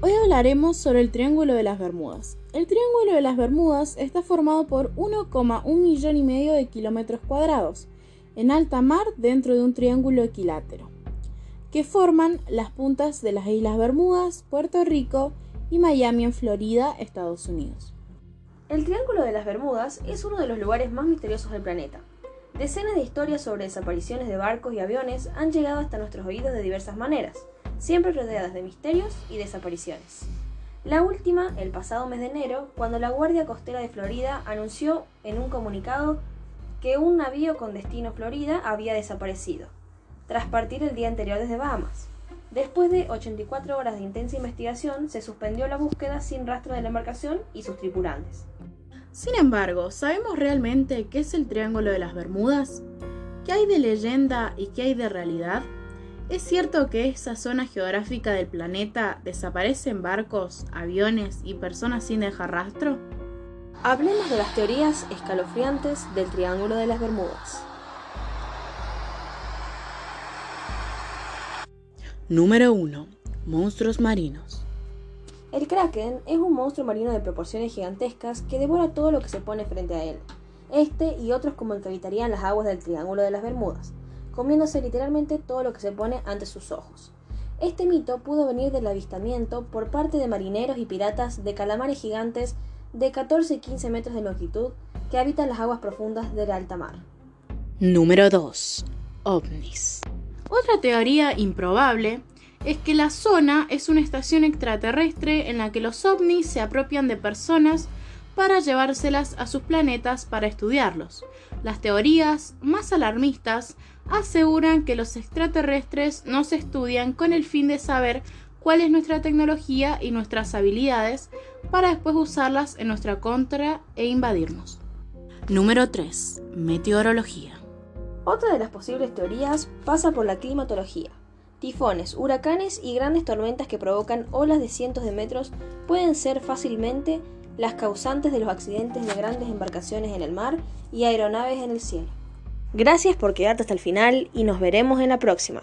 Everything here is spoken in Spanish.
Hoy hablaremos sobre el Triángulo de las Bermudas. El Triángulo de las Bermudas está formado por 1,1 millón y medio de kilómetros cuadrados en alta mar dentro de un triángulo equilátero, que forman las puntas de las Islas Bermudas, Puerto Rico y Miami en Florida, Estados Unidos. El Triángulo de las Bermudas es uno de los lugares más misteriosos del planeta. Decenas de historias sobre desapariciones de barcos y aviones han llegado hasta nuestros oídos de diversas maneras siempre rodeadas de misterios y desapariciones. La última, el pasado mes de enero, cuando la Guardia Costera de Florida anunció en un comunicado que un navío con destino Florida había desaparecido, tras partir el día anterior desde Bahamas. Después de 84 horas de intensa investigación, se suspendió la búsqueda sin rastro de la embarcación y sus tripulantes. Sin embargo, ¿sabemos realmente qué es el Triángulo de las Bermudas? ¿Qué hay de leyenda y qué hay de realidad? ¿Es cierto que esa zona geográfica del planeta desaparecen barcos, aviones y personas sin dejar rastro? Hablemos de las teorías escalofriantes del Triángulo de las Bermudas. Número 1. Monstruos marinos. El kraken es un monstruo marino de proporciones gigantescas que devora todo lo que se pone frente a él. Este y otros como el que habitarían las aguas del Triángulo de las Bermudas, comiéndose literalmente todo lo que se pone ante sus ojos. Este mito pudo venir del avistamiento por parte de marineros y piratas de calamares gigantes de 14 y 15 metros de longitud que habitan las aguas profundas del alta mar. Número 2. OVNIs. Otra teoría improbable es que la zona es una estación extraterrestre en la que los ovnis se apropian de personas para llevárselas a sus planetas para estudiarlos. Las teorías más alarmistas aseguran que los extraterrestres nos estudian con el fin de saber cuál es nuestra tecnología y nuestras habilidades para después usarlas en nuestra contra e invadirnos. Número 3. Meteorología. Otra de las posibles teorías pasa por la climatología. Tifones, huracanes y grandes tormentas que provocan olas de cientos de metros pueden ser fácilmente las causantes de los accidentes de grandes embarcaciones en el mar y aeronaves en el cielo. Gracias por quedarte hasta el final y nos veremos en la próxima.